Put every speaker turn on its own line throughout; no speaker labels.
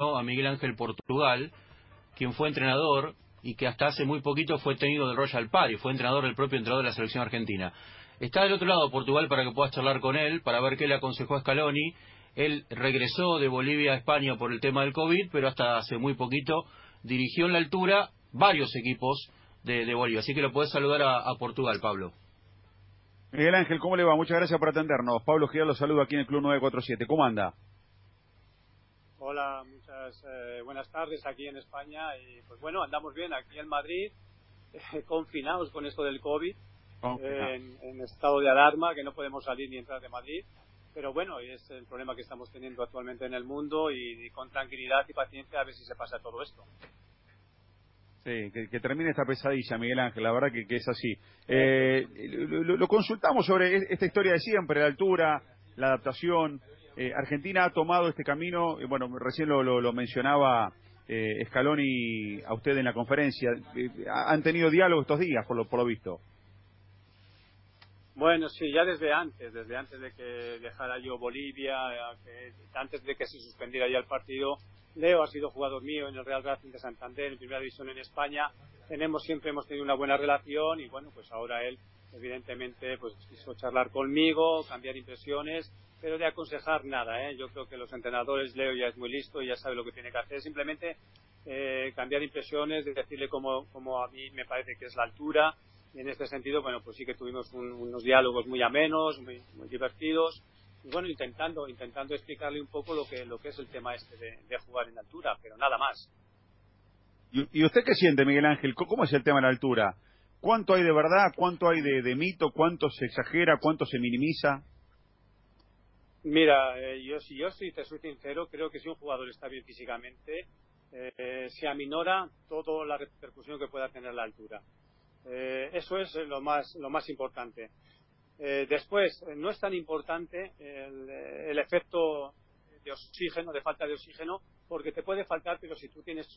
a Miguel Ángel Portugal, quien fue entrenador y que hasta hace muy poquito fue técnico del Royal Party, fue entrenador del propio entrenador de la selección argentina. Está del otro lado Portugal para que puedas charlar con él, para ver qué le aconsejó a Scaloni. Él regresó de Bolivia a España por el tema del COVID, pero hasta hace muy poquito dirigió en la altura varios equipos de, Bolivia. Así que lo puedes saludar a, Portugal, Pablo.
Miguel Ángel, ¿cómo le va? Muchas gracias por atendernos. Pablo Giral lo saludo aquí en el Club 947. ¿Cómo anda?
Hola, muchas eh, buenas tardes aquí en España. Y pues bueno, andamos bien aquí en Madrid, confinados con esto del COVID en, estado de alarma, que no podemos salir ni entrar de Madrid. Pero bueno, es el problema que estamos teniendo actualmente en el mundo y, con tranquilidad y paciencia a ver si se pasa todo esto.
Sí, que, termine esta pesadilla, Miguel Ángel, la verdad que, es así. Eh, lo, consultamos sobre esta historia de siempre, la altura, la adaptación. Eh, Argentina ha tomado este camino, bueno, recién lo, mencionaba eh, Scaloni a usted en la conferencia. Eh, ¿Han tenido diálogo estos días, por lo, por lo visto?
Bueno, sí, ya desde antes, desde antes de que dejara yo Bolivia, antes de que se suspendiera ya el partido, Leo ha sido jugador mío en el Real Racing de Santander, en primera división en España. Tenemos siempre hemos tenido una buena relación y bueno, pues ahora él evidentemente pues quiso charlar conmigo, cambiar impresiones, pero de aconsejar nada, ¿eh? Yo creo que los entrenadores Leo ya es muy listo y ya sabe lo que tiene que hacer, simplemente eh, cambiar impresiones, decirle cómo, cómo a mí me parece que es la altura, y en este sentido, bueno, pues sí que tuvimos unos diálogos muy amenos, muy, divertidos, y bueno, intentando, intentando explicarle un poco lo que, lo que es el tema este de, jugar en altura, pero nada más.
¿Y, usted qué siente, Miguel Ángel? ¿Cómo es el tema de la altura? ¿Cuánto hay de verdad? ¿Cuánto hay de, mito? ¿Cuánto se exagera? ¿Cuánto se minimiza?
Mira, eh, yo si yo soy, te soy sincero, creo que si un jugador está bien físicamente, eh, se aminora toda la repercusión que pueda tener la altura. Eh, eso es lo más, lo más importante. Eh, después, no es tan importante el, efecto de oxígeno, de falta de oxígeno, porque te puede faltar, pero si tú tienes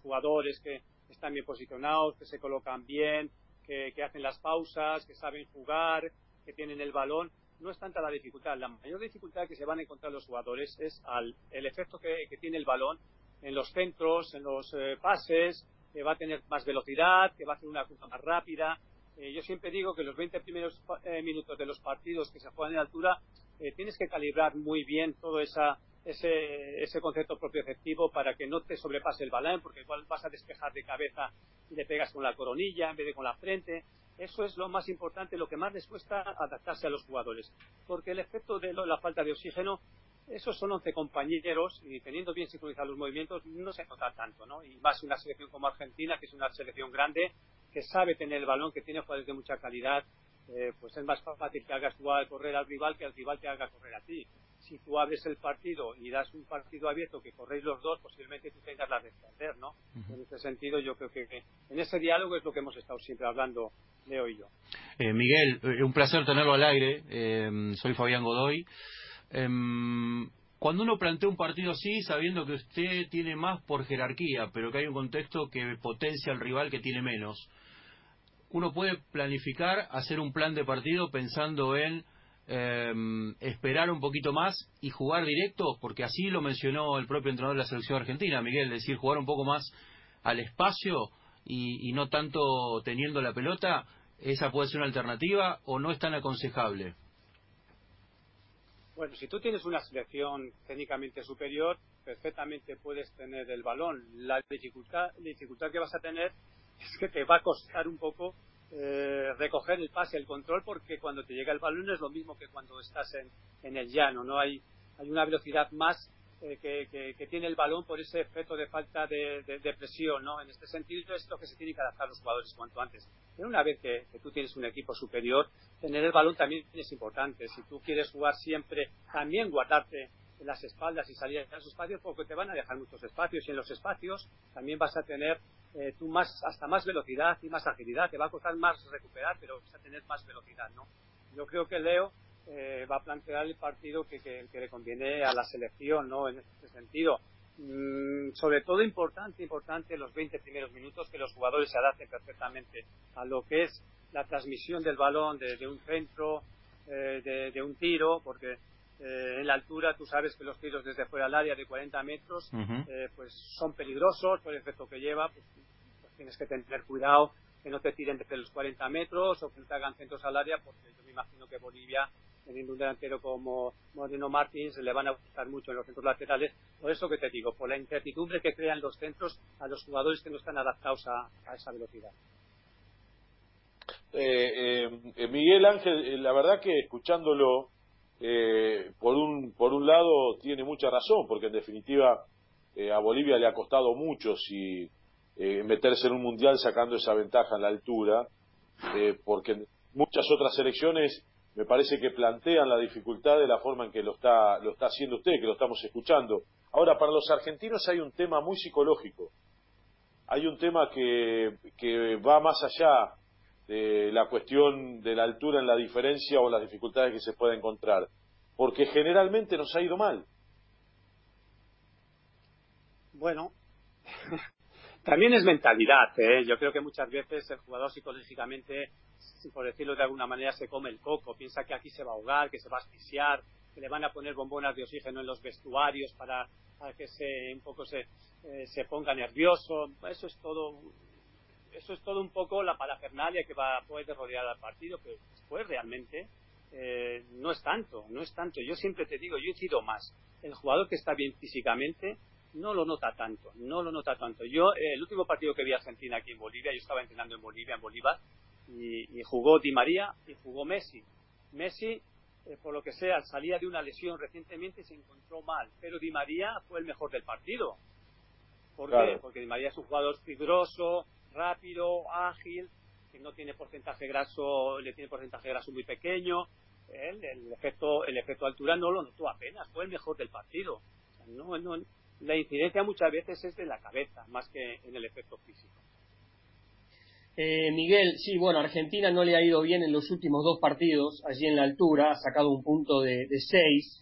jugadores que están bien posicionados, que se colocan bien, que, hacen las pausas, que saben jugar, que tienen el balón, no es tanta la dificultad. La mayor dificultad que se van a encontrar los jugadores es al, el efecto que, tiene el balón en los centros, en los pases, que va a tener más velocidad, que va a hacer una curva más rápida. Eh, yo siempre digo que los 20 primeros eh, minutos de los partidos que se juegan en altura eh, tienes que calibrar muy bien todo esa, ese, ese concepto propioceptivo para que no te sobrepase el balón, porque igual vas a despejar de cabeza y le pegas con la coronilla en vez de con la frente. Eso es lo más importante, lo que más les cuesta adaptarse a los jugadores, porque el efecto de la falta de oxígeno esos son 11 compañeros y teniendo bien sincronizados los movimientos no se nota tanto, ¿no? Y más una selección como Argentina, que es una selección grande, que sabe tener el balón, que tiene jugadores de mucha calidad, eh, pues es más fácil que hagas tú correr al rival que al rival te haga correr a ti. Si tú abres el partido y das un partido abierto que corréis los dos, posiblemente tú tengas la de perder, ¿no? En ese sentido, yo creo que, en ese diálogo es lo que hemos estado siempre hablando, Leo y yo.
Eh, Miguel, eh, un placer tenerlo al aire. soy Fabián Godoy. Em, cuando uno plantea un partido así, sabiendo que usted tiene más por jerarquía, pero que hay un contexto que potencia al rival que tiene menos, uno puede planificar, hacer un plan de partido pensando en em, esperar un poquito más y jugar directo, porque así lo mencionó el propio entrenador de la selección argentina, Miguel, es decir, jugar un poco más al espacio y, y no tanto teniendo la pelota, esa puede ser una alternativa o no es tan aconsejable.
Bueno, si tú tienes una selección técnicamente superior, perfectamente puedes tener el balón. La dificultad, dificultad que vas a tener es que te va a costar un poco eh, recoger el pase, el control, porque cuando te llega el balón es lo mismo que cuando estás en, en el llano, ¿no? Hay, hay una velocidad más eh, que, tiene el balón por ese efecto de falta de, presión, ¿no? En este sentido es lo que se tiene que adaptar los jugadores cuanto antes. Pero una vez que, tú tienes un equipo superior, tener el balón también es importante. Si tú quieres jugar siempre, también guardarte las espaldas y salir a los espacios, porque te van a dejar muchos espacios y en los espacios también vas a tener eh, tú más, hasta más velocidad y más agilidad. Te va a costar más recuperar, pero vas a tener más velocidad, ¿no? Yo creo que Leo eh, va a plantear el partido que, que, le conviene a la selección, ¿no? En este sentido. Mm, sobre todo importante, importante los 20 primeros minutos que los jugadores se adapten perfectamente a lo que es la transmisión del balón de, un centro, eh, de, un tiro, porque en la altura, tú sabes que los tiros desde fuera del área de 40 metros pues son peligrosos por el efecto que lleva. Pues, pues, tienes que tener cuidado que no te tiren desde los 40 metros o que no te hagan centros al área, porque yo me imagino que Bolivia, teniendo un delantero como Moreno Martins, le van a gustar mucho en los centros laterales. Por eso que te digo, por la incertidumbre que crean los centros a los jugadores que no están adaptados a, esa velocidad.
Eh, eh, Miguel Ángel, eh, la verdad que escuchándolo, por, un, por un lado tiene mucha razón, porque en definitiva a Bolivia le ha costado mucho si eh, meterse en un mundial sacando esa ventaja en la altura, eh, porque muchas otras selecciones me parece que plantean la dificultad de la forma en que lo está, lo está haciendo usted, que lo estamos escuchando. Ahora, para los argentinos hay un tema muy psicológico. Hay un tema que, que va más allá de la cuestión de la altura en la diferencia o las dificultades que se puede encontrar, porque generalmente nos ha ido mal.
Bueno, También es mentalidad. ¿eh? Yo creo que muchas veces el jugador psicológicamente, por decirlo de alguna manera, se come el coco. Piensa que aquí se va a ahogar, que se va a asfixiar, que le van a poner bombonas de oxígeno en los vestuarios para, que se un poco se, eh, se ponga nervioso. Eso es todo. Eso es todo un poco la parafernalia que va, puede rodear al partido, pero después realmente eh, no es tanto, no es tanto. Yo siempre te digo, yo he sido más. El jugador que está bien físicamente no lo nota tanto, no lo nota tanto. Yo, eh, el último partido que vi a Argentina aquí en Bolivia, yo estaba entrenando en Bolivia, en Bolívar, y, jugó Di María y jugó Messi. Messi, eh, por lo que sea, salía de una lesión recientemente y se encontró mal, pero Di María fue el mejor del partido. ¿Por qué? Porque Di María es un jugador fibroso, rápido, ágil, que no tiene porcentaje graso, le tiene porcentaje graso muy pequeño. Él, el efecto, el efecto altura no lo notó apenas, fue el mejor del partido. no, no, la incidencia muchas veces es de la cabeza, más que en el efecto físico.
Eh, Miguel, sí, bueno, Argentina no le ha ido bien en los últimos dos partidos, allí en la altura, ha sacado un punto de, seis,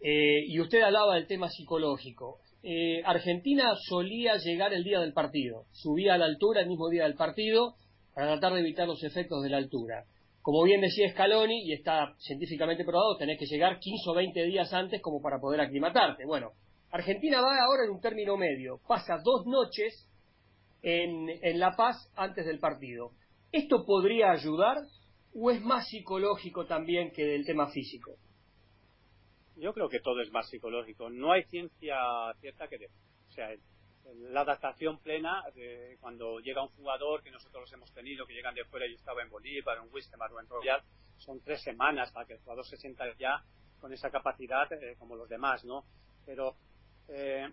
eh, y usted hablaba del tema psicológico. Eh, Argentina solía llegar el día del partido, subía a la altura el mismo día del partido para tratar de evitar los efectos de la altura. Como bien decía Scaloni, y está científicamente probado, tenés que llegar 15 o 20 días antes como para poder aclimatarte. Bueno, Argentina va ahora en un término medio, pasa dos noches en, en La Paz antes del partido. ¿Esto podría ayudar o es más psicológico también que del tema físico?
Yo creo que todo es más psicológico. No hay ciencia cierta que... o sea, la adaptación plena de cuando llega un jugador que nosotros los hemos tenido, que llegan de fuera, y estaba en Bolívar, en Wistemar o en Royal, son tres semanas para que el jugador se sienta ya con esa capacidad eh, como los demás, ¿no? Pero eh,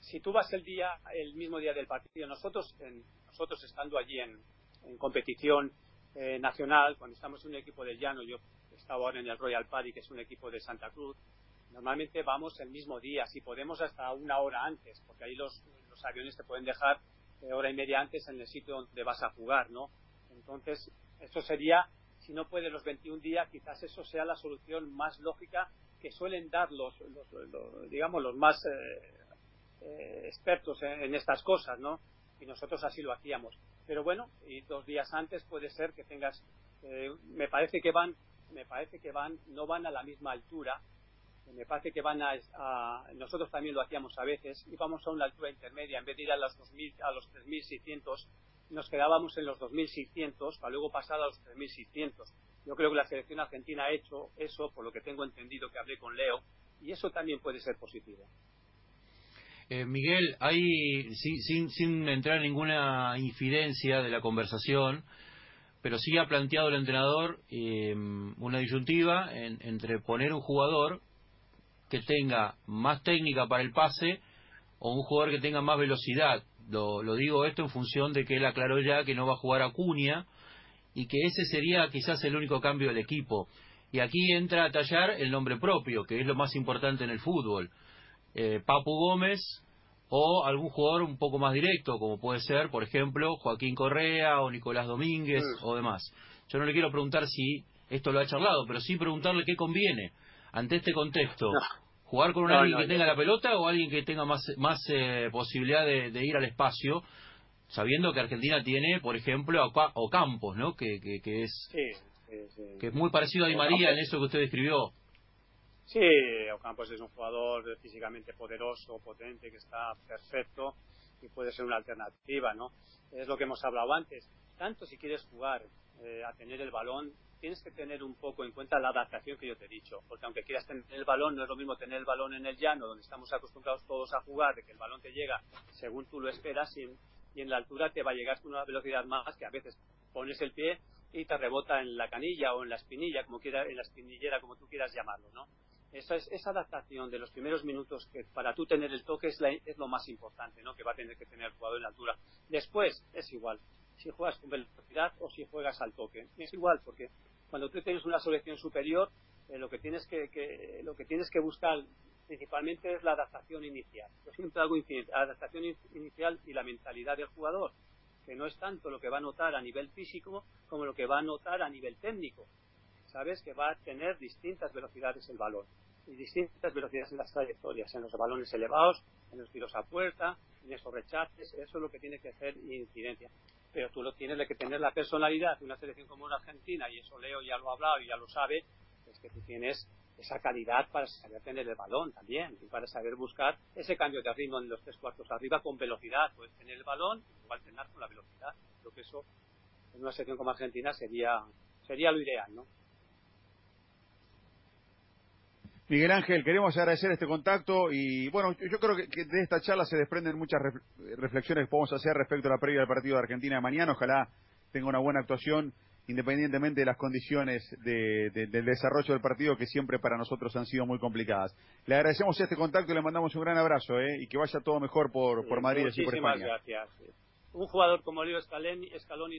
si tú vas el día, el mismo día del partido, nosotros, nosotros estando allí en, competición eh, nacional, cuando estamos en un equipo de llano, yo estaba ahora en el Royal Party, que es un equipo de Santa Cruz, normalmente vamos el mismo día, si podemos hasta una hora antes, porque ahí los, aviones te pueden dejar eh, hora y media antes en el sitio donde vas a jugar, ¿no? Entonces, eso sería, si no puede los 21 días, quizás eso sea la solución más lógica que suelen dar los, digamos, los más eh, eh, expertos en, estas cosas, ¿no? Y nosotros así lo hacíamos. Pero bueno, y dos días antes puede ser que tengas, eh, me parece que van, me parece que van, no van a la misma altura, me parece que van a, nosotros también lo hacíamos a veces, íbamos a una altura intermedia, en vez de ir a los 2000, a los 3600, nos quedábamos en los 2600 para luego pasar a los 3600 yo creo que la selección argentina ha hecho eso, por lo que tengo entendido que hablé con Leo, y eso también puede ser positivo.
Eh, Miguel, hay, sin, sin, entrar en ninguna infidencia de la conversación, pero sí ha planteado el entrenador eh, una disyuntiva entre poner un jugador que tenga más técnica para el pase o un jugador que tenga más velocidad. Lo, lo digo esto en función de que él aclaró ya que no va a jugar a Cunha y que ese sería quizás el único cambio del equipo. Y aquí entra a tallar el nombre propio, que es lo más importante en el fútbol. Eh, Papu Gómez o algún jugador un poco más directo, como puede ser, por ejemplo, Joaquín Correa o Nicolás Domínguez o demás. Yo no le quiero preguntar si esto lo ha charlado, pero sí preguntarle qué conviene ante este contexto. ¿Jugar con un alguien que tenga la pelota o alguien que tenga más, más eh, posibilidad de ir al espacio? sabiendo que Argentina tiene, por ejemplo, a Ocampos, ¿no? Que, que, es que es muy parecido a Di María en eso que usted describió.
Sí, Ocampos es un jugador físicamente poderoso, potente, que está perfecto y puede ser una alternativa, ¿no? Es lo que hemos hablado antes. Tanto si quieres jugar eh, a tener el balón, tienes que tener un poco en cuenta la adaptación que yo te he dicho, porque aunque quieras tener el balón, no es lo mismo tener el balón en el llano, donde estamos acostumbrados todos a jugar, de que el balón te llega según tú lo esperas y en, la altura te va a llegar con una velocidad más que a veces pones el pie y te rebota en la canilla o en la espinilla, como quiera, en la espinillera, como tú quieras llamarlo, ¿no? Esa, es, esa adaptación de los primeros minutos que para tú tener el toque es, es lo más importante, ¿no? Que va a tener que tener el jugador en la altura. Después es igual si juegas con velocidad o si juegas al toque. Es igual porque cuando tú tienes una selección superior, eh, lo que tienes que, buscar principalmente es la adaptación inicial. Yo siempre hago adaptación inicial y la mentalidad del jugador, que no es tanto lo que va a notar a nivel físico como lo que va a notar a nivel técnico. Sabes que va a tener distintas velocidades el balón y distintas velocidades en las trayectorias, en los balones elevados, en los tiros a puerta, en esos rechaces, eso es lo que tiene que hacer incidencia. Pero tú lo tienes que tener la personalidad de una selección como la Argentina, y eso Leo ya lo ha hablado y ya lo sabe, es que tú tienes esa calidad para saber tener el balón también y para saber buscar ese cambio de ritmo en los tres cuartos arriba con velocidad. Puedes tener el balón y alternar con la velocidad. Creo que eso en una selección como Argentina sería, sería lo ideal, ¿no?
Miguel Ángel, queremos agradecer este contacto y bueno, yo creo que, de esta charla se desprenden muchas reflexiones que podemos hacer respecto a la previa del partido de Argentina de mañana. Ojalá tenga una buena actuación independientemente de las condiciones del desarrollo del partido que siempre para nosotros han sido muy complicadas. Le agradecemos este contacto y le mandamos un gran abrazo ¿eh? y que vaya todo mejor por, por Madrid y por España.
gracias. Un jugador como Leo Scaloni